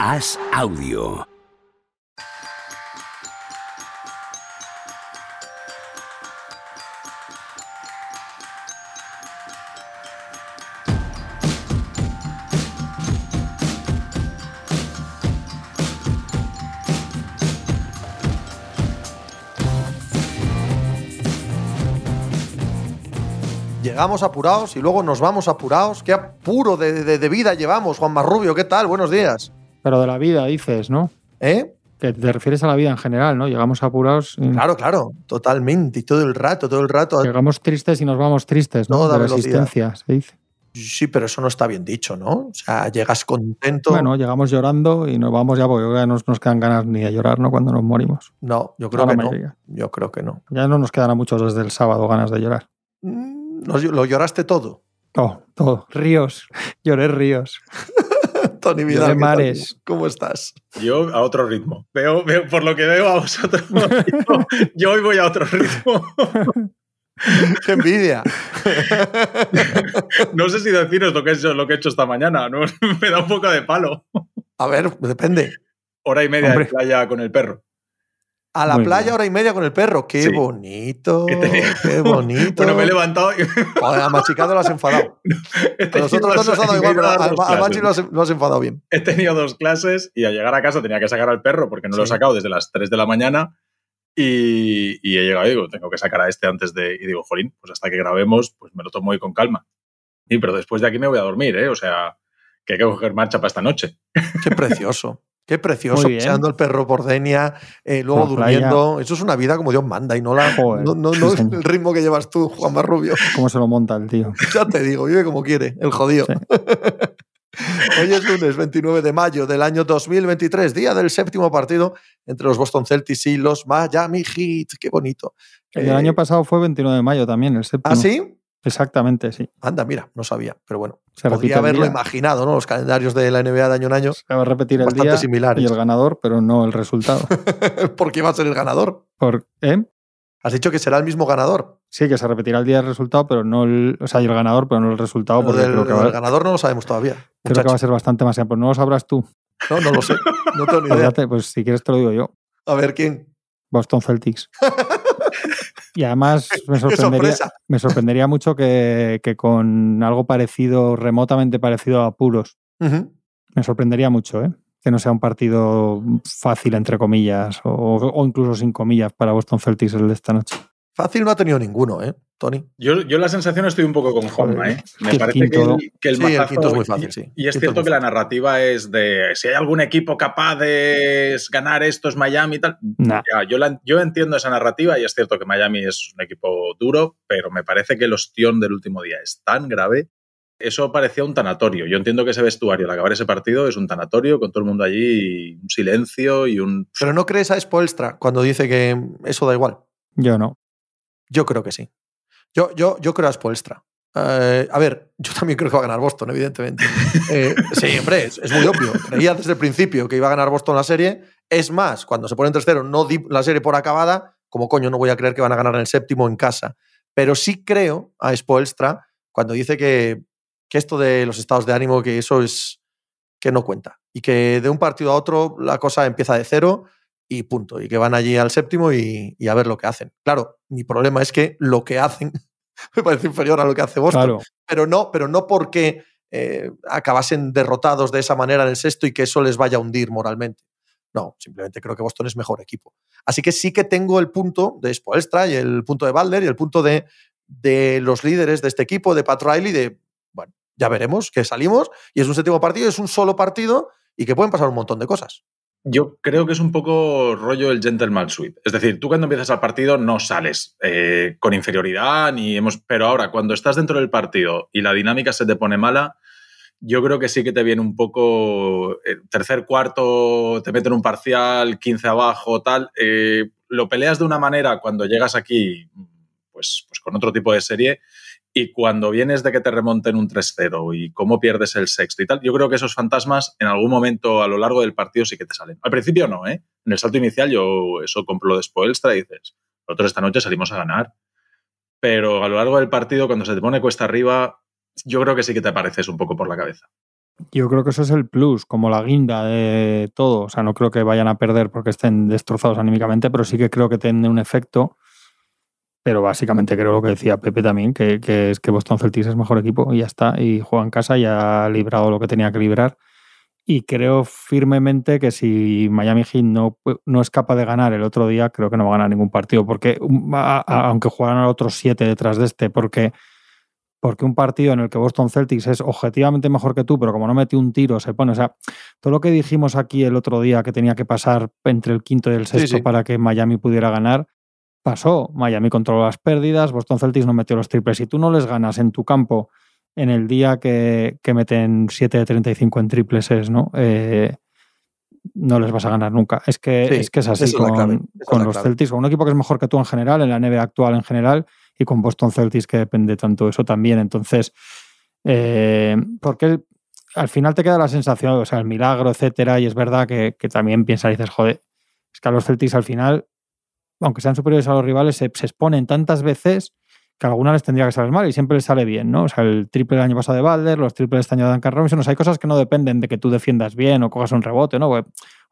Haz audio. Llegamos apurados y luego nos vamos apurados. Qué apuro de, de- de vida llevamos, Juan Marrubio. ¿Qué tal? Buenos días. Pero de la vida dices, ¿no? ¿Eh? Que te refieres a la vida en general, ¿no? Llegamos apurados, y Claro, claro, totalmente. Y todo el rato, todo el rato. llegamos tristes y nos vamos tristes, ¿no? Toda de la velocidad. existencia, se dice. Sí, pero eso no está bien dicho, ¿no? O sea, llegas contento. Bueno, llegamos llorando y nos vamos ya porque ya no nos quedan ganas ni de llorar, ¿no? Cuando nos morimos. no, yo creo que no. Yo creo que no. Ya no nos quedan a muchos desde el sábado ganas de llorar. Mm, ¿Lo, lo lloraste todo? Todo, todo. Ríos. Lloré ríos. Tony Vidal. Mares. ¿Cómo estás? Yo a otro ritmo. Veo, veo- por lo que veo a vosotros, yo, yo hoy voy a otro ritmo. ¡Qué envidia! No sé si deciros lo que he hecho, lo que he hecho esta mañana. ¿no? Me da un poco de palo. A ver, depende. Hora y media Hombre. de playa con el perro. A la Muy playa, bien. hora y media con el perro. ¡Qué Sí. bonito! ¡Qué bonito! Bueno, me he levantado y a Machicado lo has enfadado. A nosotros dos nos ha dado igual, pero al, al Machi lo has, lo has enfadado bien. He tenido dos clases y al llegar a casa tenía que sacar al perro porque no lo he sacado desde las 3 de la mañana. Y, y he llegado y digo, tengo que sacar a este antes de. Y digo, jolín, pues hasta que grabemos, pues me lo tomo hoy con calma. Sí, pero después de aquí me voy a dormir, ¿eh? O sea, que hay que coger marcha para esta noche. Qué precioso. Qué precioso. Paseando el perro por Denia, eh, luego playa. durmiendo. Eso es una vida como Dios manda y no, la, Joder, no, no- sí, no señor. el ritmo que llevas tú, Juan Marrubio. ¿Cómo se lo monta el tío? Ya te digo, vive como quiere, el jodido. Sí. Hoy es lunes 29 de mayo del año 2023, día del séptimo partido entre los Boston Celtics y los Miami Heat. Qué bonito. El del Eh, año pasado fue 29 de mayo también, el séptimo. ¿Ah, sí? Exactamente, sí. Anda, mira, no sabía, pero bueno. Se Podría el haberlo imaginado, ¿no? Los calendarios de la NBA de año en año, Se va a repetir el día similares. y el ganador, pero no el resultado. porque va a ser el ganador. Por, ¿eh? Has dicho que será el mismo ganador. Sí, que se repetirá el día del resultado, pero no el. O sea, y el ganador, pero no el resultado, porque del, creo, que lo va, del ganador no lo sabemos todavía. creo que va a ser bastante más. Pues no lo sabrás tú. No, no lo sé. No tengo ni Pues, idea. ya te- pues si quieres te lo digo yo. A ver quién. Boston Celtics. y además me sorprendería, me sorprendería mucho que, que con algo parecido, remotamente parecido a Puros. Me sorprendería mucho, ¿eh? Que no sea un partido fácil, entre comillas, o, o incluso sin comillas para Boston Celtics el de esta noche. Fácil no ha tenido ninguno, ¿eh, Tony? Yo, yo la sensación estoy un poco con Juanma, ¿eh? Me El parece que el, que el Sí, el mazazo- quinto es muy fácil, sí. Y es Quinto cierto que la narrativa es de si hay algún equipo capaz de ganar esto es Miami y tal. Nah. Ya, yo, la- yo entiendo esa narrativa y es cierto que Miami es un equipo duro, pero me parece que el ostión del último día es tan grave. Eso parecía un tanatorio. Yo entiendo que ese vestuario al acabar ese partido es un tanatorio con todo el mundo allí, y un silencio y un... Pero no crees a Spoelstra cuando dice que eso da igual. Yo no. Yo creo que sí. Yo, yo, yo creo a Spoelstra. Eh, a ver, yo también creo que va a ganar Boston, evidentemente. Eh, sí, hombre, es, muy obvio. Creía desde el principio que iba a ganar Boston la serie. Es más, cuando se pone en 3-0, no di la serie por acabada. Como coño, no voy a creer que van a ganar en el séptimo en casa. Pero sí creo a Spoelstra cuando dice que, que esto de los estados de ánimo, que eso es que no cuenta. Y que de un partido a otro la cosa empieza de cero y punto. Y que van allí al séptimo y, y a ver lo que hacen. Claro, mi problema es que lo que hacen me parece inferior a lo que hace Boston. Claro. Pero no, pero no porque eh, acabasen derrotados de esa manera en el sexto y que eso les vaya a hundir moralmente. No, simplemente creo que Boston es mejor equipo. Así que sí que tengo el punto de Spoelstra y el punto de Balder y el punto de, de los líderes de este equipo, de Pat Riley, de, bueno, ya veremos que salimos y es un séptimo partido, es un solo partido y que pueden pasar un montón de cosas. Yo creo que es un poco rollo el gentleman sweep. Es decir, tú cuando empiezas el partido no sales eh, con inferioridad, ni hemos, pero ahora cuando estás dentro del partido y la dinámica se te pone mala, yo creo que sí que te viene un poco eh, tercer cuarto, te meten un parcial, 15 abajo, tal. eh, lo peleas de una manera cuando llegas aquí, pues, pues con otro tipo de serie, y cuando vienes de que te remonten un 3-0 y cómo pierdes el sexto y tal, yo creo que esos fantasmas en algún momento a lo largo del partido sí que te salen. Al principio no, ¿eh? En el salto inicial yo eso compro lo de Spoelstra y dices, nosotros esta noche salimos a ganar. Pero a lo largo del partido, cuando se te pone cuesta arriba, yo creo que sí que te apareces un poco por la cabeza. Yo creo que eso es el plus, como la guinda de todo. O sea, no creo que vayan a perder porque estén destrozados anímicamente, pero sí que creo que tiene un efecto. Pero básicamente creo lo que decía Pepe también, que, que es que Boston Celtics es mejor equipo y ya está. Y juega en casa y ha librado lo que tenía que librar. Y creo firmemente que si Miami Heat no, no es capaz de ganar el otro día, creo que no va a ganar ningún partido. Porque aunque jugaran a otros siete detrás de este, porque porque un partido en el que Boston Celtics es objetivamente mejor que tú, pero como no metió un tiro, se pone. O sea, todo lo que dijimos aquí el otro día que tenía que pasar entre el quinto y el sexto para que Miami pudiera ganar, pasó. Miami controló las pérdidas, Boston Celtics no metió los triples. Si tú no les ganas en tu campo en el día que, meten 7 de 35 en triples, es, ¿no? Eh, no les vas a ganar nunca. Es que, es, que es así con, con los Celtics, con un equipo que es mejor que tú en general, en la NBA actual en general, y con Boston Celtics que depende tanto eso también. Entonces, eh, porque al final te queda la sensación, o sea, el milagro, etcétera, y es verdad que, también piensas y dices, joder, es que a los Celtics al final, aunque sean superiores a los rivales, se, exponen tantas veces que a algunas les tendría que salir mal y siempre les sale bien, ¿no? O sea, el triple del año pasado de Balder, los triples este año de Duncan Robinson, hay cosas que no dependen de que tú defiendas bien o cojas un rebote, ¿no?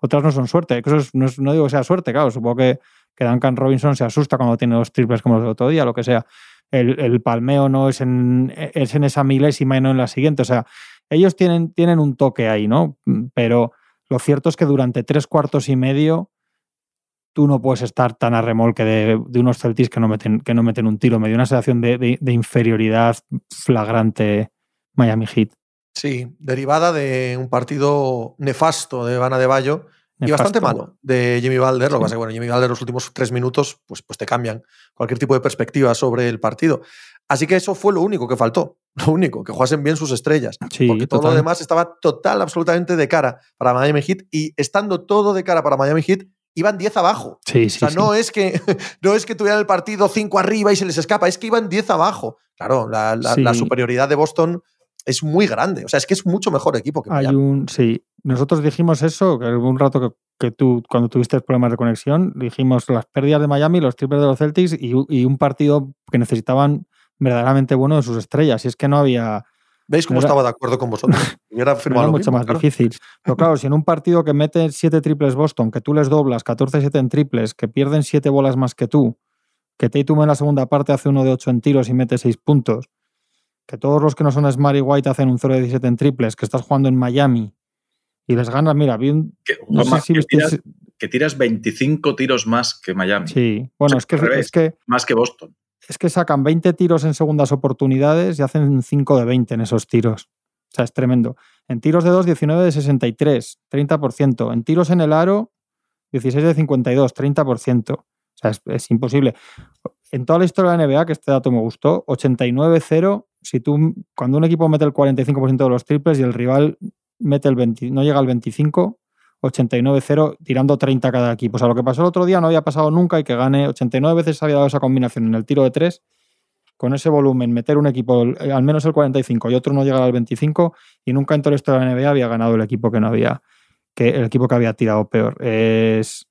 otras no son suerte, no, digo que sea suerte, claro, supongo que que Duncan Robinson se asusta cuando tiene dos triples como los del otro día, lo que sea. El, palmeo no es en, es en esa milésima y no en la siguiente. O sea, ellos tienen, tienen un toque ahí, ¿no? Pero lo cierto es que durante tres cuartos y medio tú no puedes estar tan a remolque de, unos Celtics que no, meten, que no meten un tiro. Me dio una sensación de, de inferioridad flagrante Miami Heat. Sí, derivada de un partido nefasto de Vana de Bayo y bastante malo de Jimmy Balder. Lo que pasa es que, bueno, Jimmy Balder los últimos tres minutos pues, pues te cambian cualquier tipo de perspectiva sobre el partido. Así que eso fue lo único que faltó. Lo único, que jugasen bien sus estrellas. porque todo lo demás estaba total, absolutamente de cara para Miami Heat. Y estando todo de cara para Miami Heat, iban 10 abajo. Sí, sí, o sea, no es que no es que tuvieran el partido 5 arriba y se les escapa, es que iban 10 abajo. Claro, la, la superioridad de Boston es muy grande. O sea, es que es mucho mejor equipo que Hay un, sí, nosotros dijimos eso, que un rato que, tú, cuando tuviste problemas de conexión, dijimos las pérdidas de Miami, los triples de los Celtics y, un partido que necesitaban verdaderamente bueno de sus estrellas. Y es que no había. ¿Veis cómo estaba de acuerdo con vosotros? Hubiera firmado mucho más difícil. Pero claro, si en un partido que mete siete triples Boston, que tú les doblas 14-7 en triples, que pierden siete bolas más que tú, que Tatum en la segunda parte hace uno de 8 en tiros y mete 6 puntos, que todos los que no son Smart y White hacen un 0 de 17 en triples, que estás jugando en Miami y les ganas, mira, bien. Que, que, tiras, 25 tiros más que Miami. Sí, bueno, es, que, es que. Más que Boston. Es que sacan 20 tiros en segundas oportunidades y hacen 5 de 20 en esos tiros. O sea, es tremendo. En tiros de 2, 19 de 63, 30%. En tiros en el aro, 16 de 52, 30%. O sea, es, es imposible. En toda la historia de la NBA, que este dato me gustó, 89-0 si tú, cuando un equipo mete el 45% de los triples y el rival mete el 20, no llega al 25, 89-0, tirando 30 cada equipo. O sea, lo que pasó el otro día no había pasado nunca y que gane 89 veces había dado esa combinación en el tiro de 3. Con ese volumen, meter un equipo al menos el 45 y otro no llegar al 25, y nunca en toda la historia de la NBA había ganado el equipo que no había, que el equipo que había tirado peor. Es,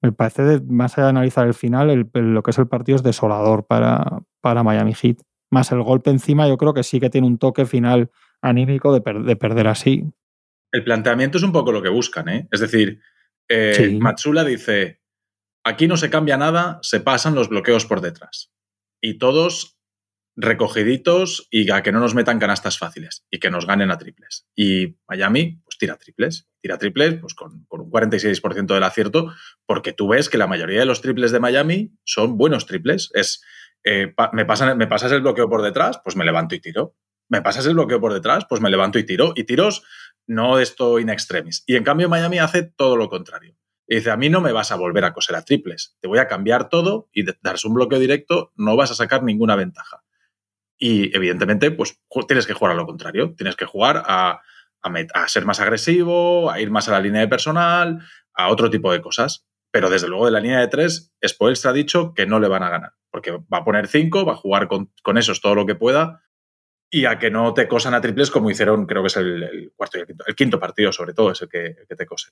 me parece, más allá de analizar el final, lo que es el partido es desolador para, para Miami Heat más el golpe encima, yo creo que sí que tiene un toque final anímico de, perder así. El planteamiento es un poco lo que buscan, ¿eh? Es decir, eh, Matsula dice, aquí no se cambia nada, se pasan los bloqueos por detrás. Y todos recogiditos y a que no nos metan canastas fáciles y que nos ganen a triples. Y Miami, pues tira triples. Tira triples pues con, con un 46% del acierto, porque tú ves que la mayoría de los triples de Miami son buenos triples. Es eh, me, me pasas el bloqueo por detrás, pues me levanto y tiro. Me pasas el bloqueo por detrás, pues me levanto y tiro. Y tiros no de esto in extremis. Y en cambio Miami hace todo lo contrario. Y dice, a mí no me vas a volver a coser a triples. Te voy a cambiar todo y darse un bloqueo directo no vas a sacar ninguna ventaja. Y evidentemente, pues tienes que jugar a lo contrario. Tienes que jugar a, ser más agresivo, a ir más a la línea de personal, a otro tipo de cosas. Pero desde luego de la línea de tres, Spoelstra ha dicho que no le van a ganar porque va a poner cinco, va a jugar con esos todo lo que pueda y a que no te cosan a triples como hicieron, creo que es el, cuarto y el quinto, el quinto partido sobre todo es el que, te cose.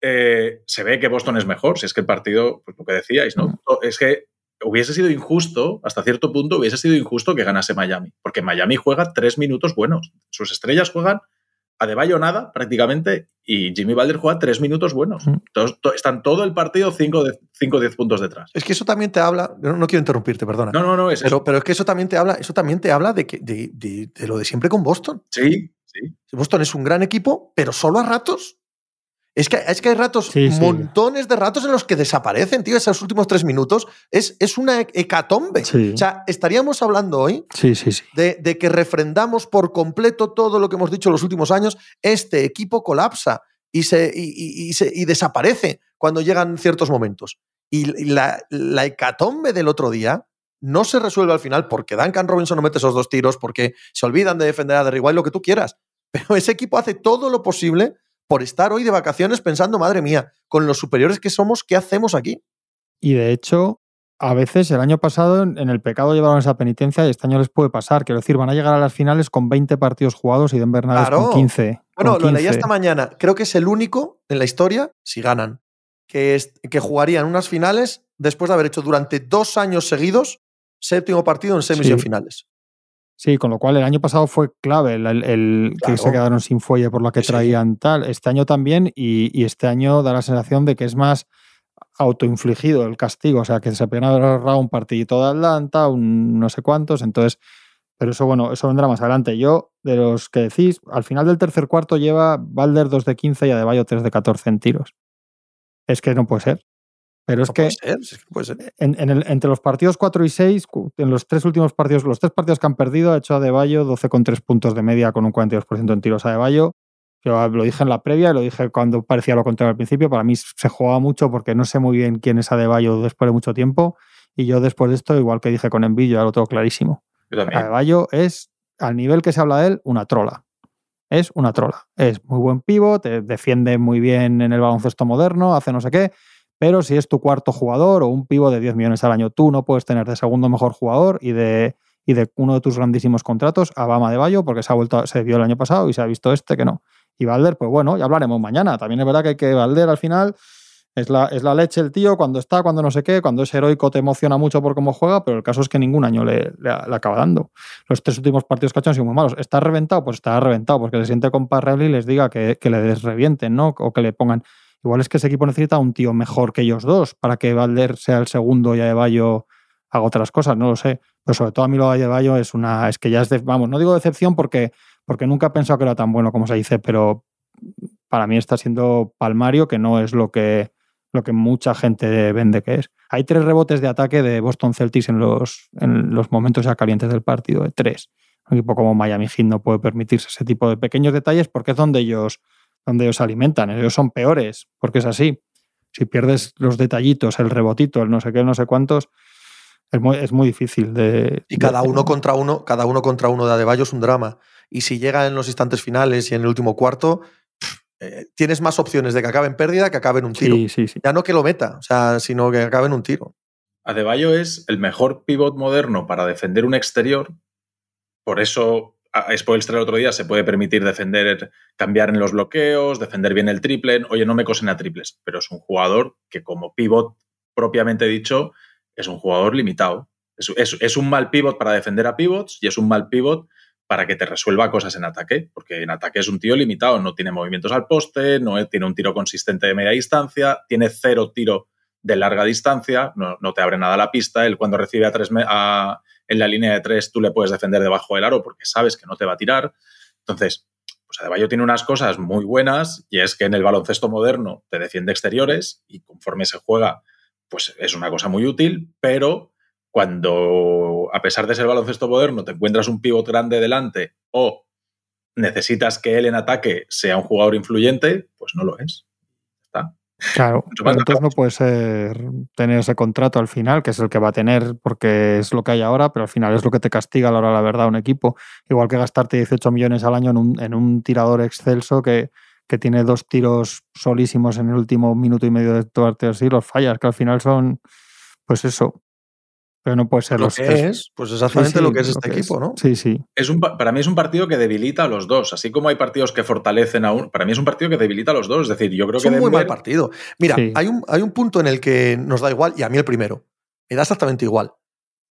Eh, se ve que Boston es mejor, si es que el partido, pues lo que decíais, ¿no? Es que hubiese sido injusto, hasta cierto punto, hubiese sido injusto que ganase Miami, porque Miami juega tres minutos buenos. Sus estrellas juegan Adebayo nada, prácticamente, y Jimmy Balder juega tres minutos buenos. Mm. To- están todo el partido 5 o 10 puntos detrás. Es que eso también te habla. No, no quiero interrumpirte, perdona. No, no, no, es pero, pero es que eso también te habla, eso también te habla de, que, de, de- de lo de siempre con Boston. Sí, sí. Boston es un gran equipo, pero solo a ratos. Es que, es que hay ratos, Sí, sí. montones de ratos en los que desaparecen, tío. Esos últimos tres minutos es, es una hecatombe. Sí. O sea, estaríamos hablando hoy Sí, sí, sí. de, de que refrendamos por completo todo lo que hemos dicho en los últimos años. Este equipo colapsa y, se, y, y- y se- y desaparece cuando llegan ciertos momentos. Y y la, la hecatombe del otro día no se resuelve al final porque Duncan Robinson no mete esos dos tiros, porque se olvidan de defender a Derry White, lo que tú quieras. Pero ese equipo hace todo lo posible por estar hoy de vacaciones pensando, madre mía, con los superiores que somos, ¿qué hacemos aquí? Y de hecho, a veces el año pasado en el pecado llevaron esa penitencia y este año les puede pasar. Quiero decir, van a llegar a las finales con 20 partidos jugados y Denver Nuggets Claro. con 15. Bueno, con lo leía 15. esta mañana. Creo que es el único en la historia, si ganan, que, es, que jugarían unas finales después de haber hecho durante dos años seguidos séptimo partido en semis Sí. y en finales. Sí, con lo cual el año pasado fue clave el, el- el que se quedaron sin fuelle por la que Sí, traían tal. Este año también, y, y este año da la sensación de que es más autoinfligido el castigo. O sea, que se haber ahorrado un partidito de Atlanta, un no sé cuántos. Entonces, pero eso, bueno, eso vendrá más adelante. Yo, de los que decís, al final del tercer cuarto lleva Balder 2 de 15 y Adebayo 3 de 14 en tiros. Es que no puede ser. Pero es No que puede ser, es que puede ser. en, en el- entre los partidos 4 y 6, cu- en los tres últimos partidos, los tres partidos que han perdido, ha hecho a Bayo 12,3 puntos de media con un 42% en tiros a Bayo. Yo lo dije en la previa y lo dije cuando parecía lo contrario al principio. Para mí se jugaba mucho porque no sé muy bien quién es Adebayo después de mucho tiempo. Y yo después de esto, igual que dije con Envidio, ya lo tengo clarísimo. Adebayo es, al nivel que se habla de él, una trola. Es una trola. Es muy buen pivot, te defiende muy bien en el baloncesto moderno, hace no sé qué, pero si es tu cuarto jugador o un pivo de 10 millones al año, tú no puedes tener de segundo mejor jugador y de, y de uno de tus grandísimos contratos a Bama de Bayo, porque se ha vuelto, se vio el año pasado y se ha visto este que no. Y Valder, pues bueno, ya hablaremos mañana. También es verdad que, que Valder al final es la, es la leche el tío, cuando está, cuando no sé qué, cuando es heroico te emociona mucho por cómo juega, pero el caso es que ningún año le, le, acaba dando. Los tres últimos partidos que ha han sido muy malos. ¿Está reventado? Pues está reventado, porque se siente con Parrelli y les diga que, que le desrevienten, ¿no? O que le pongan. Igual es que ese equipo necesita un tío mejor que ellos dos para que Valder sea el segundo y Adebayo haga otras cosas, no lo sé. Pero sobre todo a mí lo de Adebayo es una. Es que ya es de. Vamos, no digo decepción porque, porque nunca he pensado que era tan bueno como se dice, pero para mí está siendo palmario, que no es lo que, lo que mucha gente vende que es. Hay tres rebotes de ataque de Boston Celtics en los, en los momentos ya calientes del partido, de tres. Un equipo como Miami Heat no puede permitirse ese tipo de pequeños detalles porque es donde ellos, donde ellos se alimentan. Ellos son peores, porque es así. Si pierdes los detallitos, el rebotito, el no sé qué, el no sé cuántos, es muy, es muy difícil de. Y cada de- uno contra uno, cada uno contra uno de Adebayo es un drama. Y si llega en los instantes finales y en el último cuarto, eh, tienes más opciones de que acabe en pérdida que acabe en un tiro. Sí, sí, sí. Ya no que lo meta, o sea, sino que acabe en un tiro. Adebayo es el mejor pivot moderno para defender un exterior. Por eso, a Spoelstra el otro día se puede permitir defender, cambiar en los bloqueos, defender bien el triple. Oye, no me cosen a triples, pero es un jugador que, como pivot propiamente dicho, es un jugador limitado. Es, un mal pivot para defender a pivots y es un mal pivot para que te resuelva cosas en ataque, porque en ataque es un tío limitado, no tiene movimientos al poste, no tiene un tiro consistente de media distancia, tiene cero tiro de larga distancia, no, no te abre nada la pista, él cuando recibe a tres a- en la línea de tres tú le puedes defender debajo del aro porque sabes que no te va a tirar. Entonces, pues Adebayo tiene unas cosas muy buenas y es que en el baloncesto moderno te defiende exteriores y conforme se juega, pues es una cosa muy útil, pero cuando, a pesar de ser baloncesto moderno, te encuentras un pivot grande delante o necesitas que él en ataque sea un jugador influyente, pues no lo es. Está. Claro, pero entonces no puede ser tener ese contrato al final, que es el que va a tener porque es lo que hay ahora, pero al final es lo que te castiga a la hora de la verdad un equipo. Igual que gastarte 18 millones al año en un, en un tirador excelso que, que tiene dos tiros solísimos en el último minuto y medio de tu partido así, los fallas, que al final son, pues eso. Pero no puede ser Lo los que tres- es, pues exactamente Sí, sí, lo que es este que equipo, ¿no? Sí, sí. Es un, pa- para mí es un partido que debilita a los dos. Así como hay partidos que fortalecen a uno, para mí es un partido que debilita a los dos. Es decir, yo creo Es que un muy mal partido. Mira, Sí. hay, un, hay un punto en el que nos da igual, y a mí el primero. Me da exactamente igual.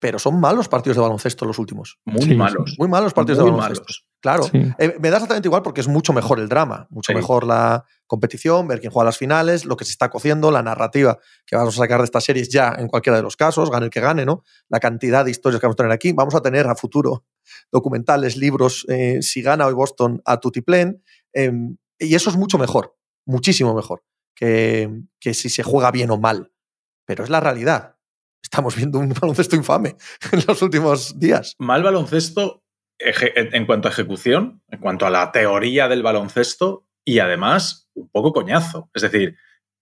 Pero son malos partidos de baloncesto los últimos. Muy malos. Muy malos partidos de baloncesto. Claro. Eh, me da exactamente igual porque es mucho mejor el drama, mucho mejor la competición, ver quién juega las finales, lo que se está cociendo, la narrativa que vamos a sacar de estas series ya en cualquiera de los casos, gane el que gane, ¿no? La cantidad de historias que vamos a tener aquí. Vamos a tener a futuro documentales, libros, eh, si gana hoy Boston a Tutiplén. Em, y eso es mucho mejor, muchísimo mejor que, que si se juega bien o mal. Pero es la realidad estamos viendo un baloncesto infame en los últimos días. Mal baloncesto en cuanto a ejecución, en cuanto a la teoría del baloncesto y además un poco coñazo. Es decir,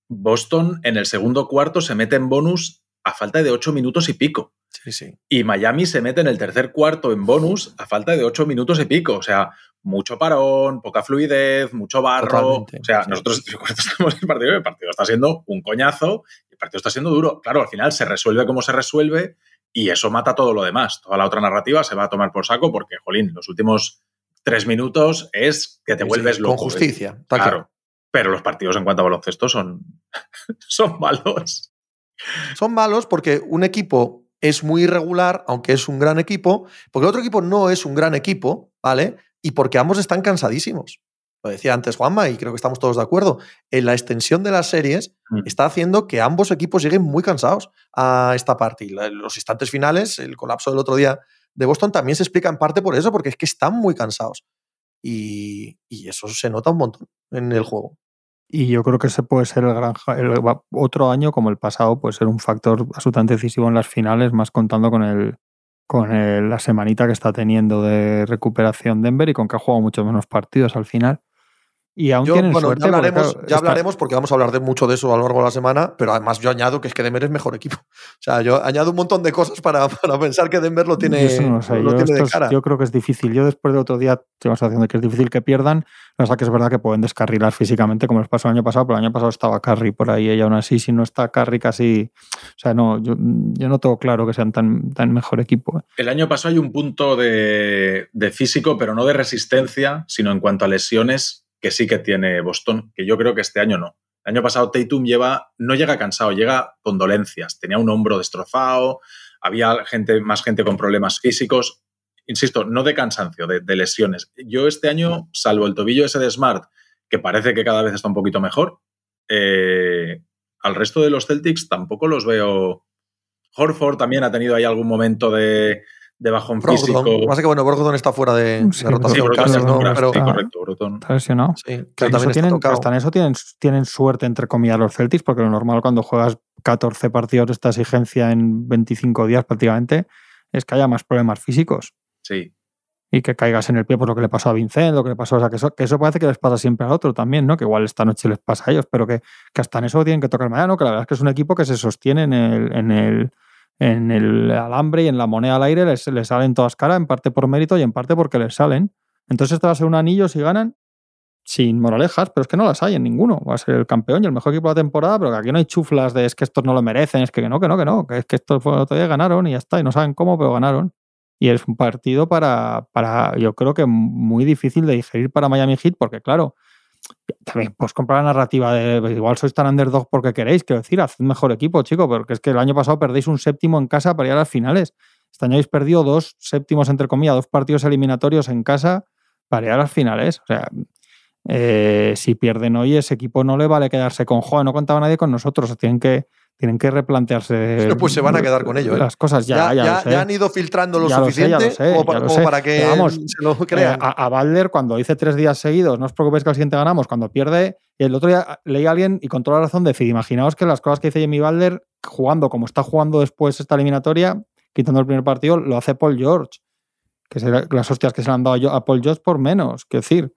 Boston en el segundo cuarto se mete en bonus a falta de ocho minutos y pico. Sí, sí. Y Miami se mete en el tercer cuarto en bonus a falta de ocho minutos y pico. O sea, mucho parón, poca fluidez, mucho barro. o sea, nosotros estamos en el partido, el partido está siendo un coñazo, el partido está siendo duro. Claro, al final se resuelve como se resuelve y eso mata todo lo demás. Toda la otra narrativa se va a tomar por saco porque, jolín, los últimos tres minutos es que te vuelves loco. Con ¿eh? justicia, claro. Pero los partidos en cuanto a baloncesto son, son malos. Son malos porque un equipo es muy irregular, aunque es un gran equipo, porque el otro equipo no es un gran equipo, ¿vale? Y porque ambos están cansadísimos. Lo decía antes Juanma y creo que estamos todos de acuerdo. En la extensión de las series mm. está haciendo que ambos equipos lleguen muy cansados a esta parte. Los instantes finales, el colapso del otro día de Boston también se explica en parte por eso, porque es que están muy cansados. Y, y eso se nota un montón en el juego. Y yo creo que ese puede ser el gran el, otro año como el pasado, puede ser un factor absolutamente decisivo en las finales, más contando con el con la semanita que está teniendo de recuperación Denver y con que ha jugado muchos menos partidos al final. Y aún tienen suerte. Ya hablaremos, ya hablaremos porque vamos a hablar de mucho de eso a lo largo de la semana, pero además yo añado que es que Denver es mejor equipo. O sea, yo añado un montón de cosas para, para pensar que Denver lo tiene, lo tiene de cara. yo creo que es difícil. Yo después de otro día tengo la sensación de que es difícil que pierdan. O sea, que es verdad que pueden descarrilar físicamente, como les pasó el año pasado, pero el año pasado estaba Carry por ahí y aún así, si no está Carry casi. O sea, no, yo, yo no tengo claro que sean tan, tan mejor equipo. ¿eh? El año pasado hay un punto de, de físico, pero no de resistencia, sino en cuanto a lesiones que sí que tiene Boston, que yo creo que este año no. El año pasado Tatum lleva, no llega cansado, llega con dolencias. Tenía un hombro destrozado, había gente, más gente con problemas físicos. Insisto, no de cansancio, de, lesiones. Yo este año, salvo el tobillo ese de Smart, que parece que cada vez está un poquito mejor, eh, al resto de los Celtics tampoco los veo. Horford también ha tenido ahí algún momento de, de bajón físico. Más que bueno, Brogdon está fuera de, rotación. Sí, ¿no? Pero, sí, correcto, Está lesionado. Sí, también tienen, hasta en eso tienen, tienen suerte, entre comillas, los Celtics, porque lo normal cuando juegas 14 partidos de esta exigencia en 25 días prácticamente es que haya más problemas físicos. Sí. Y que caigas en el pie por lo que le pasó a Vincent, lo que le pasó, o sea, que eso, que eso parece que les pasa siempre al otro también, ¿no? Que igual esta noche les pasa a ellos, pero que, que hasta en eso tienen que tocar mañana, ¿no? Que la verdad es que es un equipo que se sostiene en el, en el en el alambre y en la moneda al aire les, salen todas caras, en parte por mérito y en parte porque les salen. Entonces este va a ser un anillo si ganan sin moralejas, pero es que no las hay en ninguno. Va a ser el campeón y el mejor equipo de la temporada, pero que aquí no hay chuflas de es que estos no lo merecen, es que no, que no, que no, que es que estos todavía ganaron y ya está, y no saben cómo, pero ganaron. Y es un partido para, para yo creo que muy difícil de digerir para Miami Heat, porque claro, también pues comprar la narrativa de pues, igual sois tan underdog porque queréis, quiero decir, haced mejor equipo, chico, porque es que el año pasado perdéis un séptimo en casa para ir a las finales. Este año habéis perdido dos séptimos, entre comillas, dos partidos eliminatorios en casa para ir a las finales. O sea, eh, si pierden hoy, ese equipo no le vale quedarse con Joa, no contaba nadie con nosotros, tienen que tienen que replantearse. Pues se van a quedar con ello. ¿eh? Las cosas ya, ya, ya, han ido filtrando lo suficiente como, para, que vamos, se lo crean. Eh, a, Balder, cuando dice tres días seguidos, no os preocupéis que al siguiente ganamos, cuando pierde. Y el otro día leí a alguien y con toda la razón decir: imaginaos que las cosas que dice Jamie Balder, jugando como está jugando después esta eliminatoria, quitando el primer partido, lo hace Paul George. Que las hostias que se le han dado a Paul George por menos. Quiero decir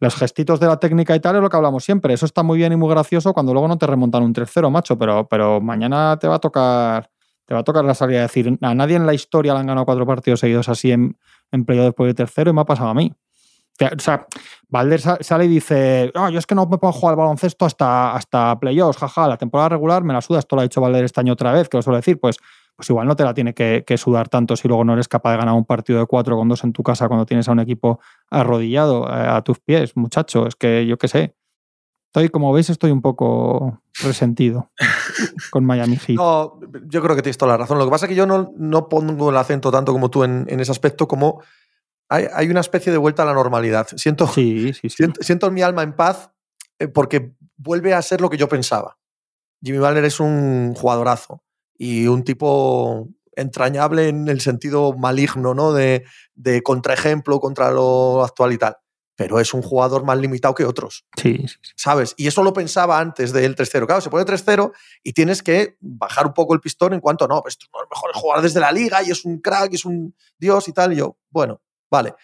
los gestitos de la técnica y tal es lo que hablamos siempre. Eso está muy bien y muy gracioso cuando luego no te remontan un 3-0, macho, pero, pero mañana te va a tocar te va a tocar la salida de decir, a nadie en la historia le han ganado cuatro partidos seguidos así en, en playoff después del tercero y me ha pasado a mí. O sea, Valder sale y dice, yo es que no me puedo jugar al baloncesto hasta, hasta playoffs, jaja, la temporada regular me la suda, esto lo ha dicho Valder este año otra vez, que lo suelo decir, pues pues igual no te la tiene que, sudar tanto si luego no eres capaz de ganar un partido de cuatro con dos en tu casa cuando tienes a un equipo arrodillado eh, a, tus pies, muchacho. Es que yo qué sé. Estoy, como veis, estoy un poco resentido con Miami Heat. No, yo creo que tienes toda la razón. Lo que pasa es que yo no, no pongo el acento tanto como tú en, en ese aspecto, como hay, hay, una especie de vuelta a la normalidad. Siento, sí, sí, sí. siento, siento mi alma en paz eh, porque vuelve a ser lo que yo pensaba. Jimmy Butler es un jugadorazo y un tipo entrañable en el sentido maligno, ¿no? De, de contraejemplo contra lo actual y tal. Pero es un jugador más limitado que otros. Sí. ¿Sabes? Y eso lo pensaba antes del 3-0. Claro, se pone 3-0 y tienes que bajar un poco el pistón en cuanto, no, pues esto es uno de los mejores jugadores de la liga y es un crack, y es un dios y tal. Y yo, bueno, vale.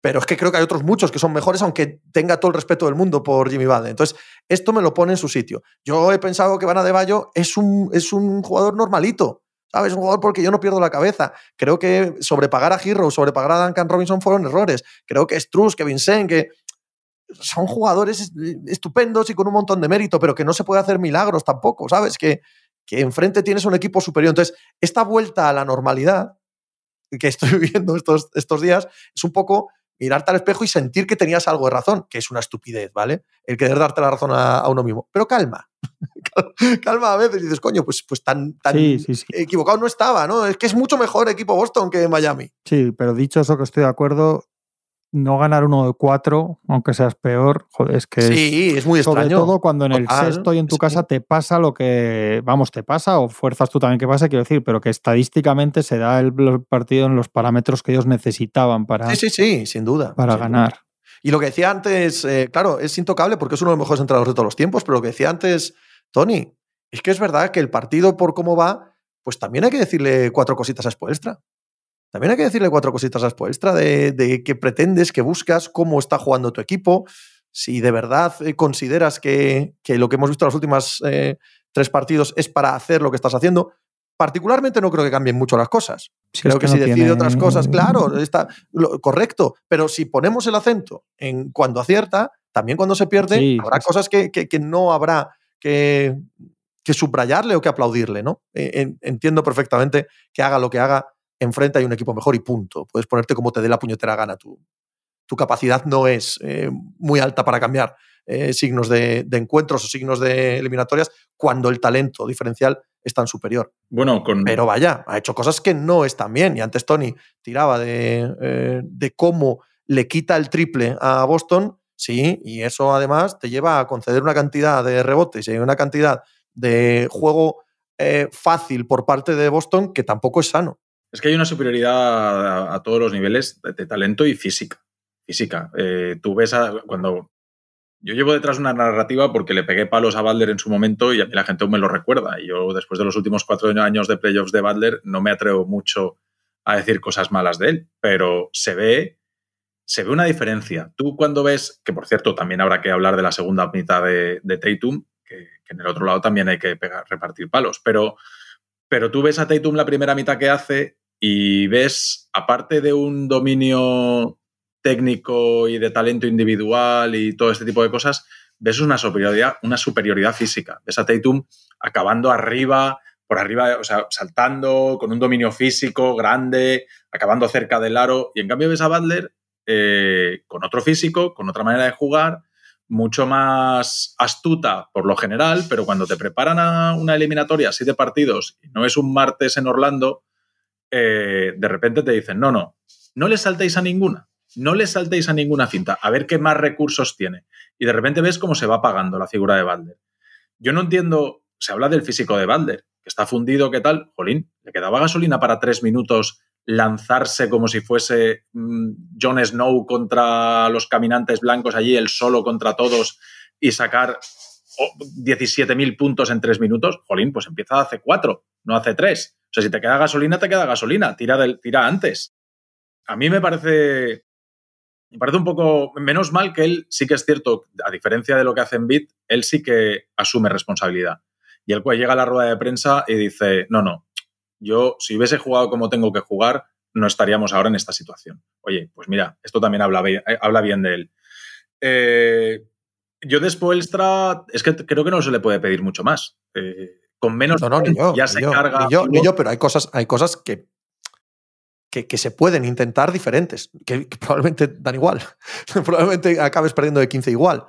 Pero es que creo que hay otros muchos que son mejores, aunque tenga todo el respeto del mundo por Jimmy Butler. Entonces, esto me lo pone en su sitio. Yo he pensado que Van de Bayo es un, es un jugador normalito. ¿Sabes? Un jugador porque yo no pierdo la cabeza. Creo que sobrepagar a Hero, sobrepagar a Duncan Robinson fueron errores. Creo que Struz, que Vincent, que son jugadores estupendos y con un montón de mérito, pero que no se puede hacer milagros tampoco, ¿sabes? Que, que enfrente tienes un equipo superior. Entonces, esta vuelta a la normalidad que estoy viviendo estos, estos días es un poco mirarte al espejo y sentir que tenías algo de razón, que es una estupidez, ¿vale? El querer darte la razón a, a uno mismo. Pero calma, calma a veces y dices, coño, pues, pues tan, tan Sí, sí, sí. equivocado no estaba, ¿no? Es que es mucho mejor equipo Boston que Miami. Sí, pero dicho eso que estoy de acuerdo, no ganar uno de cuatro, aunque seas peor, joder, es que Sí, es muy sobre extraño. todo cuando en el Total, sexto y en tu sí. casa te pasa lo que, vamos, te pasa o fuerzas tú también que pase, quiero decir, pero que estadísticamente se da el partido en los parámetros que ellos necesitaban para, Sí, sí, sí, sin duda. para sin duda. ganar. Y lo que decía antes, eh, claro, es intocable porque es uno de los mejores entrenadores de todos los tiempos, pero lo que decía antes Tony, es que es verdad que el partido por cómo va, pues también hay que decirle cuatro cositas a Spoelstra. También hay que decirle cuatro cositas a Spoelstra de, de qué pretendes, qué buscas, cómo está jugando tu equipo, si de verdad eh, consideras que, que, lo que hemos visto en los últimos eh, tres partidos es para hacer lo que estás haciendo. Particularmente no creo que cambien mucho las cosas. Si creo es que, que si decide tiene- otras cosas, claro, está lo- correcto. Pero si ponemos el acento en cuando acierta, también cuando se pierde, Sí, habrá sí, cosas que, que- que no habrá que, que subrayarle o que aplaudirle, ¿no? Eh, en- entiendo perfectamente que haga lo que haga, enfrente hay un equipo mejor y punto. Puedes ponerte como te dé la puñetera gana. Tu, tu capacidad no es eh, muy alta para cambiar eh, signos de, de encuentros o signos de eliminatorias cuando el talento diferencial es tan superior. Bueno, con. Pero vaya, ha hecho cosas que no están bien. Y antes Tony tiraba de, eh, de cómo le quita el triple a Boston, sí, y eso además te lleva a conceder una cantidad de rebotes y una cantidad de juego eh, fácil por parte de Boston que tampoco es sano. Es que hay una superioridad a, todos los niveles de, talento y física. Física. Eh, tú ves a, cuando. Yo llevo detrás una narrativa porque le pegué palos a Butler en su momento y a mí la gente aún me lo recuerda. Y yo, después de los últimos cuatro años de playoffs de Butler, no me atrevo mucho a decir cosas malas de él, pero se ve, se ve una diferencia. Tú cuando ves, que por cierto también habrá que hablar de la segunda mitad de, de Tatum, que, en el otro lado también hay que repartir palos, pero, pero tú ves a Tatum la primera mitad que hace y ves, aparte de un dominio técnico y de talento individual y todo este tipo de cosas, ves una superioridad, una superioridad física. Ves a Tatum acabando arriba, por arriba, o sea, saltando, con un dominio físico grande, acabando cerca del aro. Y en cambio ves a Butler eh, con otro físico, con otra manera de jugar, mucho más astuta por lo general, pero cuando te preparan a una eliminatoria así de partidos no es un martes en Orlando, eh, de repente te dicen, no, no, no le saltéis a ninguna, no le saltéis a ninguna finta, a ver qué más recursos tiene. Y de repente ves cómo se va apagando la figura de Balder. Yo no entiendo, se habla del físico de Balder, que está fundido, ¿qué tal? Jolín, le quedaba gasolina para tres minutos lanzarse como si fuese mmm, Jon Snow contra los caminantes blancos allí, el solo contra todos y sacar 17.000 puntos en tres minutos. Jolín, pues empieza hace cuatro, no hace tres. O sea, si te queda gasolina, te queda gasolina, tira, del, tira antes. A mí me parece me parece un poco menos mal que él sí que es cierto, a diferencia de lo que hace en Bit, él sí que asume responsabilidad. Y él pues llega a la rueda de prensa y dice, no, no, yo si hubiese jugado como tengo que jugar, no estaríamos ahora en esta situación. Oye, pues mira, esto también habla bien, habla bien de él. Eh, yo de Spoelstra es que creo que no se le puede pedir mucho más. Eh, con menos no, no, ni yo, ya ni se yo, carga. Ni yo, ni yo, pero hay cosas, hay cosas que, que, que, se pueden intentar diferentes, que, que probablemente dan igual. probablemente acabes perdiendo de 15 igual.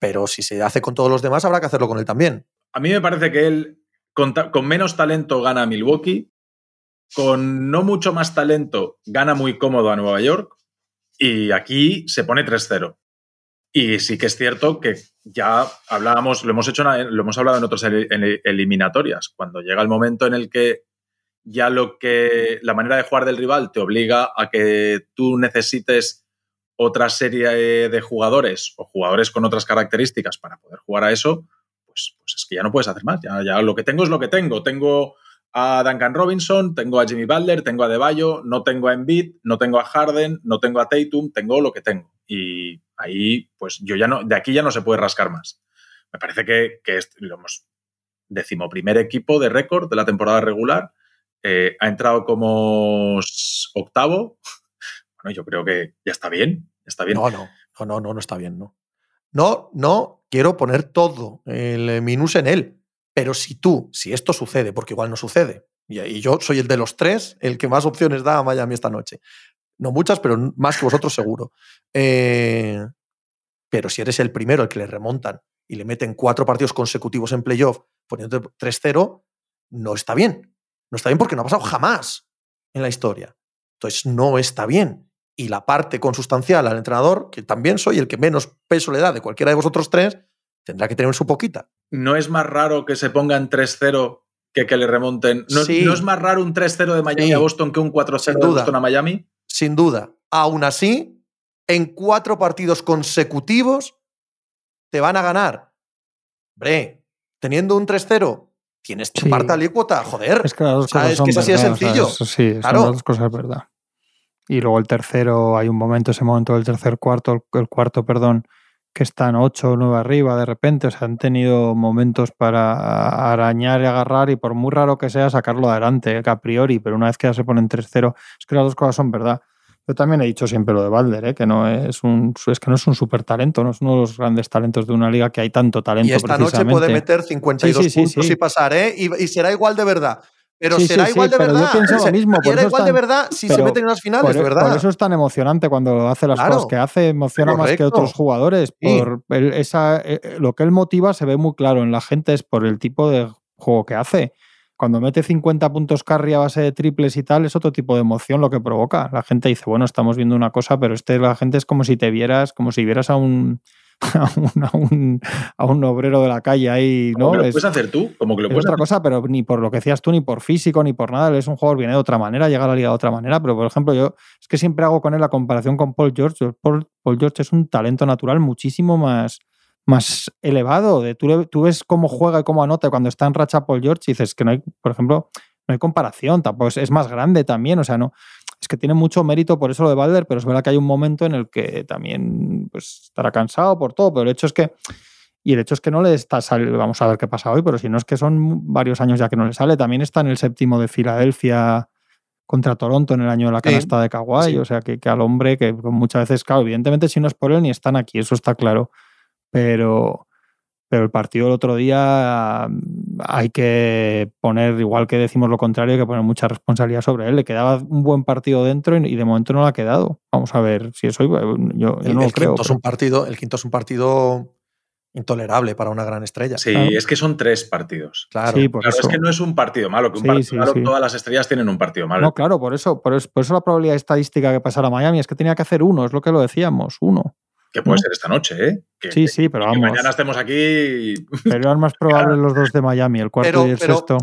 Pero si se hace con todos los demás, habrá que hacerlo con él también. a mí me parece que él con, con menos talento gana a Milwaukee, con no mucho más talento gana muy cómodo a Nueva York y aquí se pone 3-0. Y sí que es cierto que ya hablábamos, lo hemos hecho, lo hemos hablado en otras eliminatorias, cuando llega el momento en el que ya lo que la manera de jugar del rival te obliga a que tú necesites otra serie de jugadores o jugadores con otras características para poder jugar a eso, pues, pues es que ya no puedes hacer más. Ya, ya lo que tengo es lo que tengo. Tengo a Duncan Robinson, tengo a Jimmy Butler, tengo a Deballo, no tengo a Embiid, no tengo a Harden, no tengo a Tatum, tengo lo que tengo. Y ahí, pues yo ya no, de aquí ya no se puede rascar más. Me parece que, que es, digamos, decimoprimer equipo de récord de la temporada regular. Eh, ha entrado como octavo. Bueno, yo creo que ya está bien. Está bien. No, no, no, no, no está bien, no. No, no quiero poner todo el minus en él. Pero si tú, si esto sucede, porque igual no sucede, y, yo soy el de los tres, el que más opciones da a Miami esta noche. No muchas, pero más que vosotros seguro. Eh, pero si eres el primero el que le remontan y le meten cuatro partidos consecutivos en playoff poniendo 3-0, no está bien. No está bien porque no ha pasado jamás en la historia. Entonces no está bien. Y la parte consustancial al entrenador, que también soy el que menos peso le da de cualquiera de vosotros tres, tendrá que tener su poquita. ¿No es más raro que se pongan 3-0 que que le remonten? ¿No, es más raro un 3-0 de Miami a Boston que un 4-0 de Boston a Miami? Sin duda. Aún así, en cuatro partidos consecutivos te van a ganar. Bre, teniendo un 3-0, tienes tu parte alícuota, joder. Es que las dos cosas es que es así de sencillo. sí, claro. son dos cosas verdad. Y luego el tercero, hay un momento, ese momento del tercer cuarto, el cuarto, perdón, que están 8 o 9 arriba de repente, o sea, han tenido momentos para arañar y agarrar y por muy raro que sea, sacarlo adelante, a priori, pero una vez que ya se ponen 3-0, es que las dos cosas son verdad. Yo también he dicho siempre lo de Balder, ¿eh? que no es un es que no es un super talento, no es uno de los grandes talentos de una liga que hay tanto talento. Y esta noche puede meter 52 puntos y pasar, ¿eh? y será igual de verdad. Pero será igual de verdad. Yo pienso lo mismo. Por igual de verdad si se meten en las finales, por, ¿verdad? Por eso es tan emocionante cuando hace las cosas que hace, emociona más que otros jugadores. Por esa, eh, eh, lo que él motiva se ve muy claro en la gente, es por el tipo de juego que hace. Cuando mete 50 puntos carry a base de triples y tal, es otro tipo de emoción lo que provoca. La gente dice, bueno, estamos viendo una cosa, pero este, la gente es como si te vieras, como si vieras a un a un, a, un, obrero de la calle ahí. ¿no? lo puedes hacer tú, como que lo puedes otra cosa, pero ni por lo que decías tú, ni por físico, ni por nada. Es un jugador viene de otra manera, llega a la liga de otra manera. Pero, por ejemplo, yo es que siempre hago con él la comparación con Paul George. Paul, George es un talento natural muchísimo más, más elevado. De, tú, tú ves cómo juega y cómo anota cuando está en racha Paul George y dices que no hay, por ejemplo, no hay comparación, tampoco es, más grande también, o sea, no, es que tiene mucho mérito por eso lo de Balder, pero es verdad que hay un momento en el que también pues, estará cansado por todo, pero el hecho es que y el hecho es que no le está saliendo, vamos a ver qué pasa hoy, pero si no es que son varios años ya que no le sale, también está en el séptimo de Filadelfia contra Toronto en el año de la canasta de Kawhi, o sea que, que, al hombre que muchas veces, claro, evidentemente si no es por él ni están aquí, eso está claro, pero pero el partido del otro día hay que poner, igual que decimos lo contrario, hay que poner mucha responsabilidad sobre él. Le quedaba un buen partido dentro y de momento no lo ha quedado. Vamos a ver si eso yo, yo el, no el creo. Quinto es un partido, el quinto es un partido intolerable para una gran estrella. Sí, es que son tres partidos. Claro, claro es que no es un partido malo, que un partido malo, todas las estrellas tienen un partido malo. No, claro, por eso, por eso, por eso la probabilidad estadística que pasara a Miami es que tenía que hacer uno, es lo que lo decíamos, uno. Que puede ser esta noche, ¿eh? sí, sí, pero vamos. mañana estemos aquí. Pero eran más probables los dos de Miami, el cuarto y el sexto.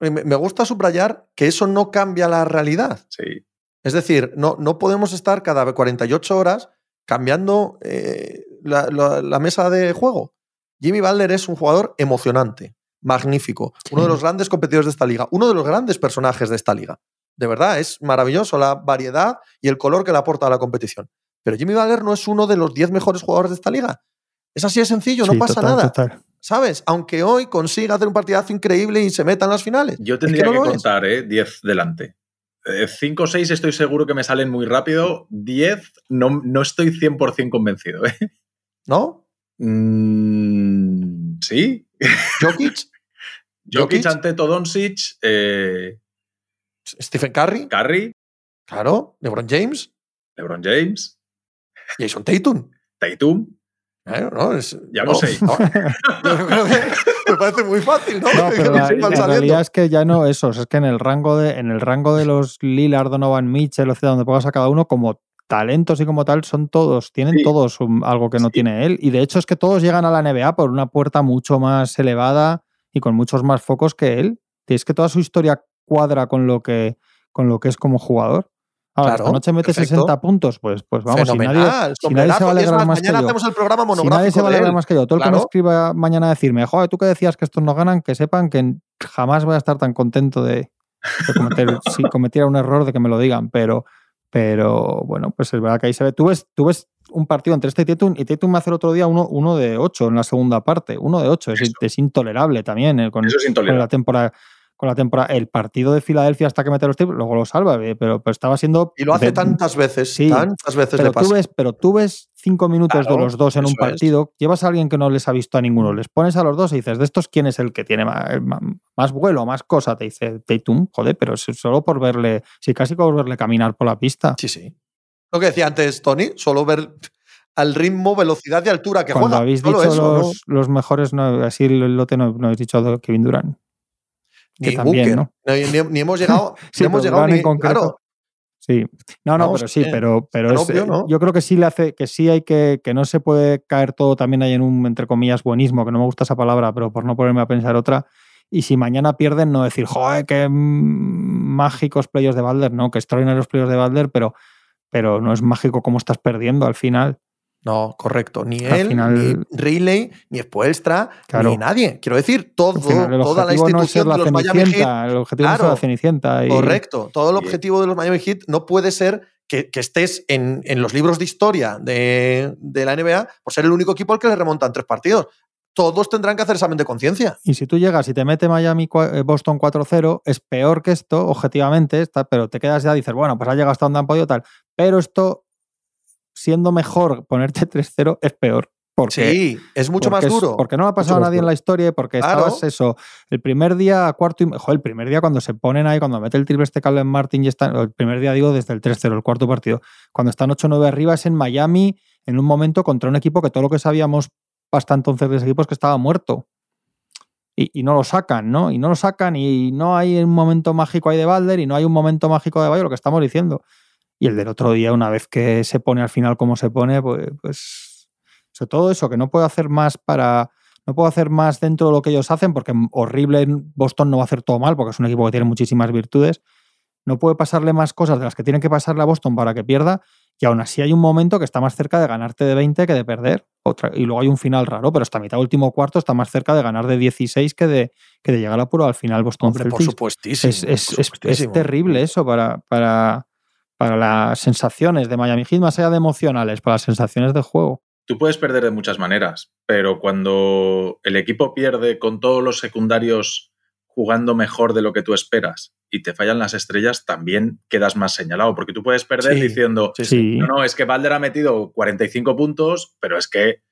Me gusta subrayar que eso no cambia la realidad. Sí. Es decir, no, no podemos estar cada 48 horas cambiando eh, la, mesa de juego. Jimmy Butler es un jugador emocionante, magnífico, uno de los grandes competidores de esta liga, uno de los grandes personajes de esta liga. De verdad, es maravilloso la variedad y el color que le aporta a la competición. Pero Jimmy Butler no es uno de los 10 mejores jugadores de esta liga. Es así de sencillo, no pasa nada. ¿Sabes? Aunque hoy consiga hacer un partidazo increíble y se meta en las finales. Yo tendría que, contar, ¿eh? 10 delante. 5 o 6 estoy seguro que me salen muy rápido. 10 no, no estoy 100% convencido. ¿eh? ¿No? Mm, sí. ¿Jokic? Jokic ante Todonsic. Eh... ¿Stephen Curry? Curry. Claro. ¿LeBron James? LeBron James. Jason Tatum. Tatum. Eh, no, es, Ya no, lo sé. no. Yo creo que me parece muy fácil, ¿no? No, Que pero la, la realidad es que ya no esos, es que en el rango de, en el rango de los Lillard, Donovan Mitchell, etcétera, donde pongas a cada uno, como talentos y como tal, son todos, tienen Sí. todos un- algo que no Sí. tiene él. Y de hecho es que todos llegan a la NBA por una puerta mucho más elevada y con muchos más focos que él. Y es que toda su historia cuadra con lo que, con lo que es como jugador. Ahora, Claro, esta noche mete perfecto. 60 puntos, pues, pues vamos, si nadie, si nadie se va a alegrar más, más que mañana yo. hacemos el programa Si nadie se monográfico va a alegrar más que yo. Todo el que me escriba mañana a decirme, joder, tú que decías que estos no ganan, que sepan que jamás voy a estar tan contento de, de cometer, si cometiera un error, de que me lo digan. Pero, pero bueno, pues es verdad que ahí se ve. Tú ves, tú ves un partido entre este y Tatum, y Tatum me hace el otro día uno, uno de 8 en la segunda parte. Uno de 8. Es, intolerable también. eh, con, la temporada. Con la temporada, el partido de Filadelfia hasta que mete los triples, luego lo salva, eh, pero, pero estaba siendo. Y lo hace de- tantas veces, Sí, tantas veces pero le tú, ves, pero tú ves cinco minutos Claro, de los dos en un es. partido, llevas a alguien que no les ha visto a ninguno, les pones a los dos y dices, ¿de estos quién es el que tiene más, más vuelo, más cosa? Te dice Tatum, joder, pero solo por verle, sí, casi por verle caminar por la pista. Sí, sí. Lo que decía antes Tony, solo ver al ritmo, velocidad y altura que Cuando juega. habéis dicho eso, ¿no? los, los mejores, no, así el lote no, no habéis dicho Kevin Durant. Que Ni también, Booker. ¿no? Ni, ni- ni hemos llegado, Sí, ni hemos llegado en ni, concreto, claro, Sí. No, no, Vamos, pero sí, eh, pero, pero es, obvio, eh, ¿no? yo creo que sí le hace, que sí hay que, que no se puede caer todo también ahí en un, entre comillas, buenismo, que no me gusta esa palabra, pero por no ponerme a pensar otra. Y si mañana pierden, no decir, joder, qué mágicos playos de Balder, no, que extraordinarios playos de Balder, pero, pero no es mágico cómo estás perdiendo al final. No, correcto. Ni Al él, final- ni Riley, ni Spoelstra, Claro. ni nadie. Quiero decir, todo, final toda la no institución la de los Miami Heat el objetivo no es la cenicienta. y- Correcto. Todo el objetivo de los Miami Heat no puede ser que, que estés en, en los libros de historia de, de la NBA por ser el único equipo al que le remontan tres partidos. Todos tendrán que hacer examen de conciencia. Y si tú llegas y te mete Miami eh, Boston 4-0, es peor que esto, objetivamente, está, pero te quedas ya y dices, bueno, pues ha llegado hasta donde han podido tal. Pero esto, siendo mejor ponerte 3-0, es peor. Porque, Sí, es mucho porque más es- duro. porque no ha pasado a nadie en la historia y porque Claro. estabas eso. El primer día, cuarto y. Joder, el primer día cuando se ponen ahí, cuando mete el triple este Calvin Martin y está. El primer día, digo, desde el 3-0, el cuarto partido. Cuando están 8-9 arriba, es en Miami, en un momento contra un equipo que todo lo que sabíamos hasta entonces de ese equipo es que estaba muerto. Y, y no lo sacan, ¿no? Y no lo sacan y no hay un momento mágico ahí de Balder y no hay un momento mágico de Bayo, lo que estamos diciendo. Y el del otro día, una vez que se pone al final como se pone, pues, pues sobre todo eso, que no puedo hacer más para. No puedo hacer más dentro de lo que ellos hacen, porque horrible en Boston no va a hacer todo mal, porque es un equipo que tiene muchísimas virtudes. No puede pasarle más cosas de las que tienen que pasarle a Boston para que pierda. Y aún así hay un momento que está más cerca de ganarte de 20 que de perder. Otra, y luego hay un final raro, pero hasta mitad último cuarto está más cerca de ganar de 16 que de, que de llegar a puro al final Boston Hombre, por supuestísimo. Es, es- por es- es terrible eso para, para, para las sensaciones de Miami Heat, más allá de emocionales, para las sensaciones de juego. Tú puedes perder de muchas maneras, pero cuando el equipo pierde con todos los secundarios jugando mejor de lo que tú esperas y te fallan las estrellas, también quedas más señalado, porque tú puedes perder Sí, diciendo, Sí, sí. Sí, no, no, es que Balder ha metido 45 puntos, pero es que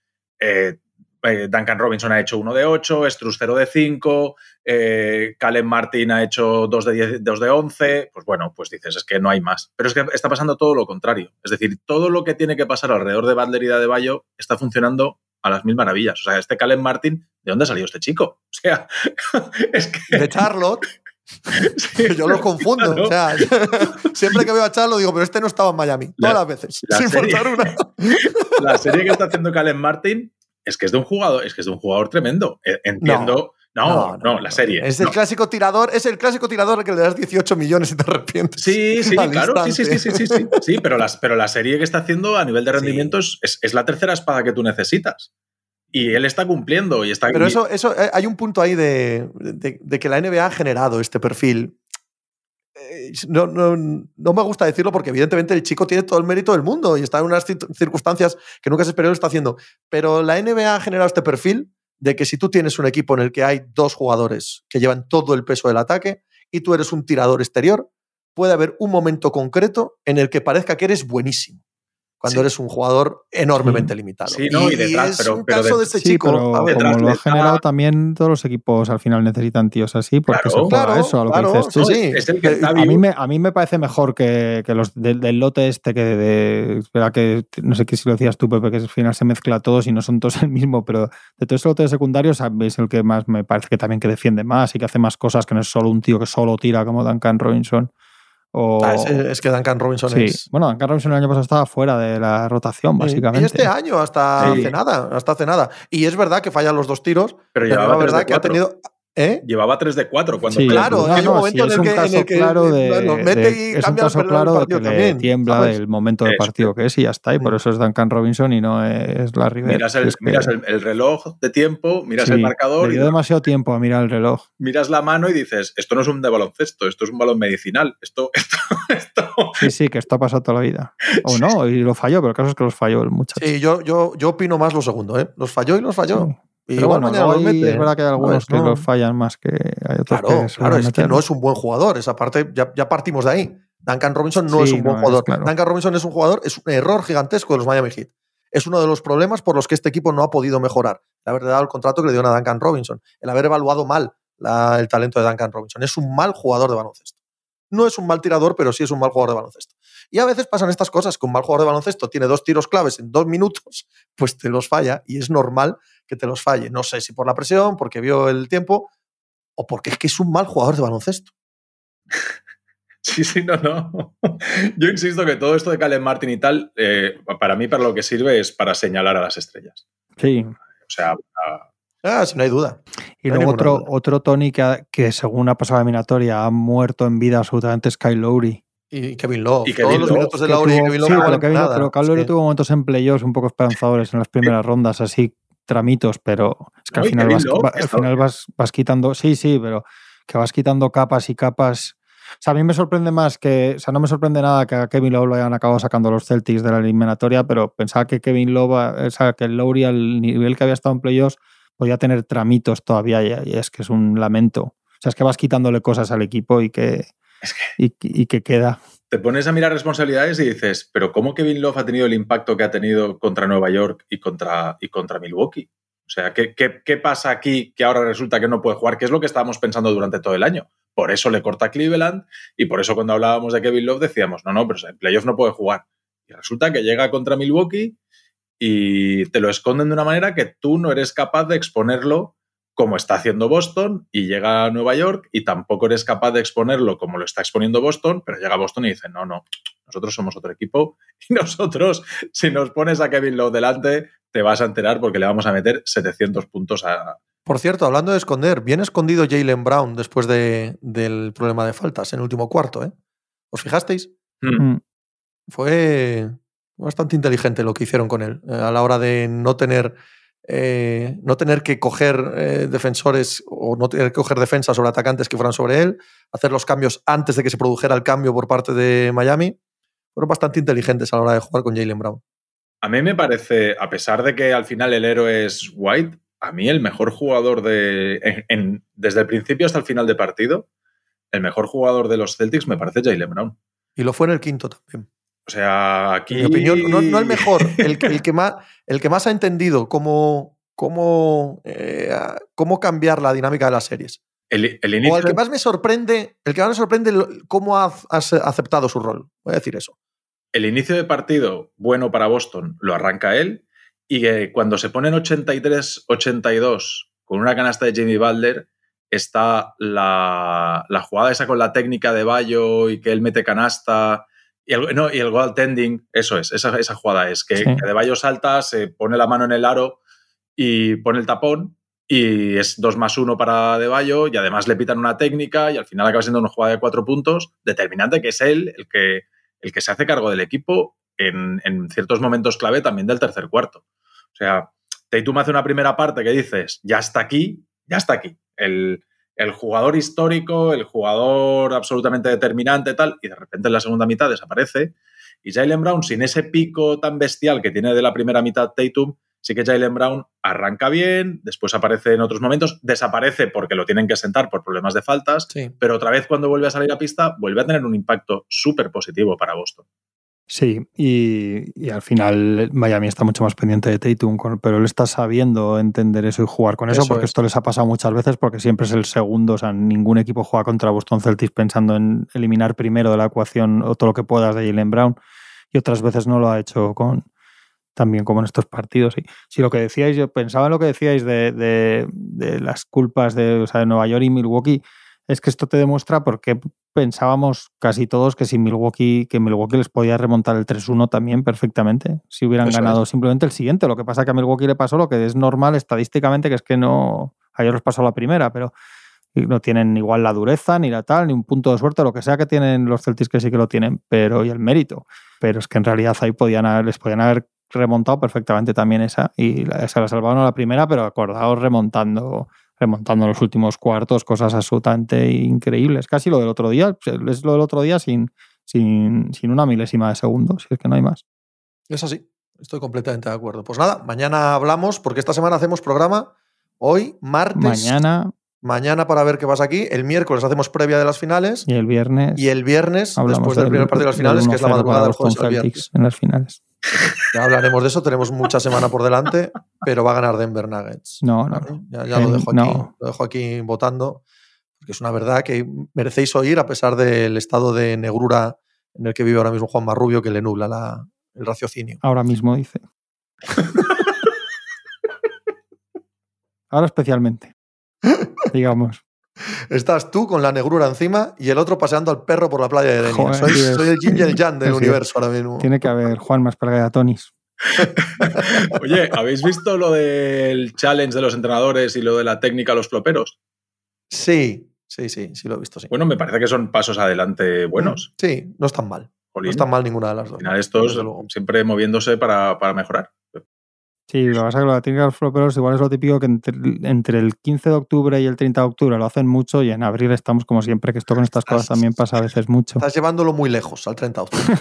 eh, eh, Duncan Robinson ha hecho 1 de 8, Struz 0 de 5, eh, Calen Martin ha hecho 2 de, 10, 2 de 11, pues bueno, pues dices, es que no hay más. Pero es que está pasando todo lo contrario. Es decir, todo lo que tiene que pasar alrededor de Butler y de Adebayo está funcionando a las mil maravillas. O sea, este Calen Martin, ¿de dónde ha salido este chico? O sea, es que... De Charlotte, yo los confundo. Claro. O sea, siempre que veo a Charlotte digo, pero este no estaba en Miami. La- Todas las veces. la sin serie. faltar una. la serie que está haciendo Calen Martin es que es de un jugador, es que es de un jugador tremendo. Eh, Entiendo. No, no, la serie. Es el clásico tirador, es el clásico tirador al que le das 18 millones y te arrepientes. Sí, sí, claro, sí, sí, sí, sí, sí, sí, sí, pero, las, pero la serie que está haciendo a nivel de Sí. rendimientos es, es la tercera espada que tú necesitas. Y él está cumpliendo y está... Pero eso, eso, eh, hay un punto ahí de, de- de que la NBA ha generado este perfil. Eh, No, no, no me gusta decirlo porque evidentemente el chico tiene todo el mérito del mundo y está en unas cir- circunstancias que nunca se esperó lo está haciendo. Pero la NBA ha generado este perfil de que si tú tienes un equipo en el que hay dos jugadores que llevan todo el peso del ataque y tú eres un tirador exterior, puede haber un momento concreto en el que parezca que eres buenísimo. Cuando eres un jugador enormemente limitado. Sí, no, y, detrás, es pero, un pero caso de, de este Sí, chico. pero a ver, como lo ha generado también, todos los equipos al final necesitan tíos así, porque Claro, se juega claro, eso, a lo claro, que dices tú. sí, sí. Es el que está A mí, me, a mí me parece mejor que, que los del, del lote este que de, de- espera que no sé qué si lo decías tú, Pepe, que al final se mezcla todos y no son todos el mismo, pero de todo ese lote de secundarios es el que más me parece que también que defiende más y que hace más cosas que no es solo un tío que solo tira como Duncan Robinson. O, ah, es, es que Duncan Robinson sí. es. Bueno, Duncan Robinson el año pasado estaba fuera de la rotación, básicamente. Y este año, hasta Sí. hace nada, hasta hace nada. Y es verdad que fallan los dos tiros, Pero pero 3 verdad que ha 4. tenido. ¿Eh? Llevaba 3 de 4 cuando Sí, Claro, no, hay un no, momento sí, en el un que- en el que claro de, los mete de- y es un cambia el caso el claro de que partido le también, tiembla ¿sabes? del momento del partido que es y ya está. Y por eso es Duncan Robinson y no es la River. miras, el, Es que- miras el, el reloj de tiempo, miras sí, el marcador, Le y dio demasiado tiempo a mirar el reloj. miras la mano y dices, esto no es un de baloncesto, esto es un balón medicinal. Esto, esto, esto. Sí, sí, que esto ha pasado toda la vida. O no, y lo falló, pero el caso es que los falló el muchacho. Sí, yo, yo, yo opino más lo segundo, ¿eh? Los falló y los falló. Sí. Y Pero bueno, mete. es verdad que hay algunos que No. los fallan más que hay otros Claro, que claro, es que no es un buen jugador. Esa parte ya, ya partimos de ahí. Duncan Robinson no Sí, es un buen no es, jugador. claro. Duncan Robinson es un jugador, es un error gigantesco de los Miami Heat. Es uno de los problemas por los que este equipo no ha podido mejorar. El haber dado el contrato que le dieron a Duncan Robinson. El haber evaluado mal la- el talento de Duncan Robinson. Es un mal jugador de baloncesto. No es un mal tirador, pero sí es un mal jugador de baloncesto. Y a veces pasan estas cosas, que un mal jugador de baloncesto tiene dos tiros claves en dos minutos, pues te los falla y es normal que te los falle. No sé si por la presión, porque vio el tiempo o porque es que es un mal jugador de baloncesto. Sí, sí, no, no. Yo insisto que todo esto de Caleb Martin y tal, eh, para mí, para lo que sirve es para señalar a las estrellas. Sí. O sea, a- Ah, si no hay duda. Y No luego otro, duda. otro Tony que, ha- que según ha pasado la eliminatoria ha muerto en vida absolutamente es Kyle Lowry. Y Kevin Love. Y Todos Kevin los Love, minutos de Lauri y Kevin Love sí, no pero, Kevin- nada. pero Kyle Es Lowry que- tuvo momentos en playoffs un poco esperanzadores en las primeras rondas, así tramitos, pero es que No, al final, Kevin vas, Love va- al final vas, vas quitando, sí, sí, pero que vas quitando capas y capas. O sea, a mí me sorprende más que, o sea, no me sorprende nada que a Kevin Love lo hayan acabado sacando los Celtics de la eliminatoria, pero pensaba que Kevin Love, o sea, que Lowry al nivel que había estado en playoffs podía tener tramitos todavía y es que es un lamento. O sea, es que vas quitándole cosas al equipo y que, Es y, y que queda. te pones a mirar responsabilidades y dices, pero ¿cómo Kevin Love ha tenido el impacto que ha tenido contra Nueva York y contra, y contra Milwaukee? O sea, ¿qué, qué, qué pasa aquí que ahora resulta que no puede jugar? Que es lo que estábamos pensando durante todo el año. Por eso le corta a Cleveland y por eso cuando hablábamos de Kevin Love decíamos, no, no, pero en playoff no puede jugar. Y resulta que llega contra Milwaukee y te lo esconden de una manera que tú no eres capaz de exponerlo como está haciendo Boston y llega a Nueva York y tampoco eres capaz de exponerlo como lo está exponiendo Boston, pero llega a Boston y dice, no, no, nosotros somos otro equipo y nosotros, si nos pones a Kevin Love delante, te vas a enterar porque le vamos a meter 700 puntos a... Por cierto, hablando de esconder, bien escondido Jalen Brown después de- del problema de faltas en el último cuarto, ¿eh? ¿Os fijasteis? Mm. Mm. Fue bastante inteligente lo que hicieron con él eh, a la hora de no tener, eh, no tener que coger eh, defensores o no tener que coger defensas sobre atacantes que fueran sobre él, hacer los cambios antes de que se produjera el cambio por parte de Miami. Fueron bastante inteligentes a la hora de jugar con Jalen Brown. A mí me parece, a pesar de que al final el héroe es White, a mí el mejor jugador de... en- en- desde el principio hasta el final de partido, el mejor jugador de los Celtics me parece Jalen Brown. Y lo fue en el quinto también. O sea, aquí... Mi opinión, no, no el mejor, el, que- el que más, el que más ha entendido cómo, cómo, eh, cómo cambiar la dinámica de las series. El, el O el que más me sorprende, el que más me sorprende cómo ha, ha aceptado su rol. Voy a decir eso. el inicio de partido bueno para Boston lo arranca él y eh, cuando se ponen 83-82 con una canasta de Jimmy Butler está la, la jugada esa con la técnica de Bayo y que él mete canasta y el, no, y el goaltending, eso es, esa, esa jugada es que, Sí. que de Bayo salta, se pone la mano en el aro y pone el tapón y es 2 más 1 para De Bayo y además le pitan una técnica y al final acaba siendo una jugada de cuatro puntos determinante que es él el que, el que se hace cargo del equipo en, en ciertos momentos clave también del tercer cuarto. O sea, Tatum hace una primera parte que dices, ya está aquí, ya está aquí. El, el jugador histórico, el jugador absolutamente determinante, tal, y de repente en la segunda mitad desaparece. Y Jalen Brown, sin ese pico tan bestial que tiene de la primera mitad Tatum, sí que Jalen Brown arranca bien, después aparece en otros momentos, desaparece porque lo tienen que sentar por problemas de faltas, Sí. pero otra vez cuando vuelve a salir a pista, vuelve a tener un impacto súper positivo para Boston. Sí, y, y, al final Miami está mucho más pendiente de Tatum, pero él está sabiendo entender eso y jugar con eso, eso porque es. esto les ha pasado muchas veces porque siempre es el segundo, o sea, ningún equipo juega contra Boston Celtics pensando en eliminar primero de la ecuación o todo lo que puedas de Jalen Brown y otras veces no lo ha hecho con también como en estos partidos. Y si lo que decíais, yo pensaba en lo que decíais de, de, de las culpas de, o sea, de Nueva York y Milwaukee, es que esto te demuestra por qué pensábamos casi todos que si Milwaukee, que Milwaukee les podía remontar el 3-1 también perfectamente, si hubieran Eso ganado es. simplemente el siguiente. Lo que pasa es que a Milwaukee le pasó lo que es normal estadísticamente, que es que no, a ellos les pasó la primera, pero no tienen igual la dureza, ni la tal, ni un punto de suerte, lo que sea que tienen los Celtics que sí que lo tienen, pero y el mérito. Pero es que en realidad ahí podían haber, les podían haber remontado perfectamente también esa, y se la salvaron a la primera, pero acordaos remontando remontando los últimos cuartos, cosas absolutamente increíbles. Casi lo del otro día, es lo del otro día sin, sin, sin una milésima de segundo, si es que no hay más. Es así, estoy completamente de acuerdo. Pues nada, mañana hablamos, porque esta semana hacemos programa, hoy, martes. Mañana. Mañana para ver qué pasa aquí. El miércoles hacemos previa de las finales. Y el viernes. Y el viernes, después del, primer partido de las finales, que es la madrugada del jueves. En las finales. Ya hablaremos de eso, tenemos mucha semana por delante, pero va a ganar Denver Nuggets. No, no. Ya, ya lo, dejo aquí, no. lo dejo aquí votando, porque es una verdad que merecéis oír a pesar del estado de negrura en el que vive ahora mismo Juan Marrubio, que le nubla la, el raciocinio. Ahora mismo dice. ahora especialmente. Digamos. Estás tú con la negrura encima y el otro paseando al perro por la playa de Denia. Soy, soy, el Jin y el Jan del sí, universo ahora mismo. Tiene que haber Juan más Tonis. Oye, ¿habéis visto lo del challenge de los entrenadores y lo de la técnica a los floperos? Sí, sí, sí, sí lo he visto. Sí. Bueno, me parece que son pasos adelante buenos. Sí, no están mal. Jolín. No están mal ninguna de las dos. Al final, estos siempre moviéndose para, para mejorar. Sí, lo que pasa es que la técnica de los floperos igual es lo típico que entre, entre, el 15 de octubre y el 30 de octubre lo hacen mucho y en abril estamos como siempre, que esto con estas cosas también pasa a veces mucho. Estás llevándolo muy lejos al 30 de octubre.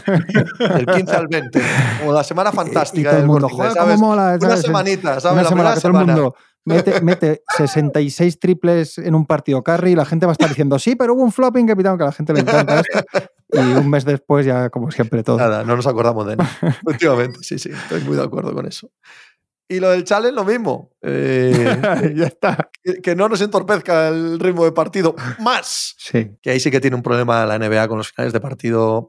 el 15 al 20, como la semana fantástica. Y, y todo el mundo, joder, ¿sabes? Mola, Una semanita, ¿sabes? Una la semana, que todo el mundo mete, mete 66 triples en un partido carry y la gente va a estar diciendo, sí, pero hubo un flopping capitán que a la gente le encanta esto. Y un mes después ya, como siempre, todo. Nada, no nos acordamos de él. Efectivamente, sí, sí, estoy muy de acuerdo con eso. Y lo del challenge, lo mismo. Eh, ya está. Que, que, no nos entorpezca el ritmo de partido más. Sí. Que ahí sí que tiene un problema la NBA con los finales de partido.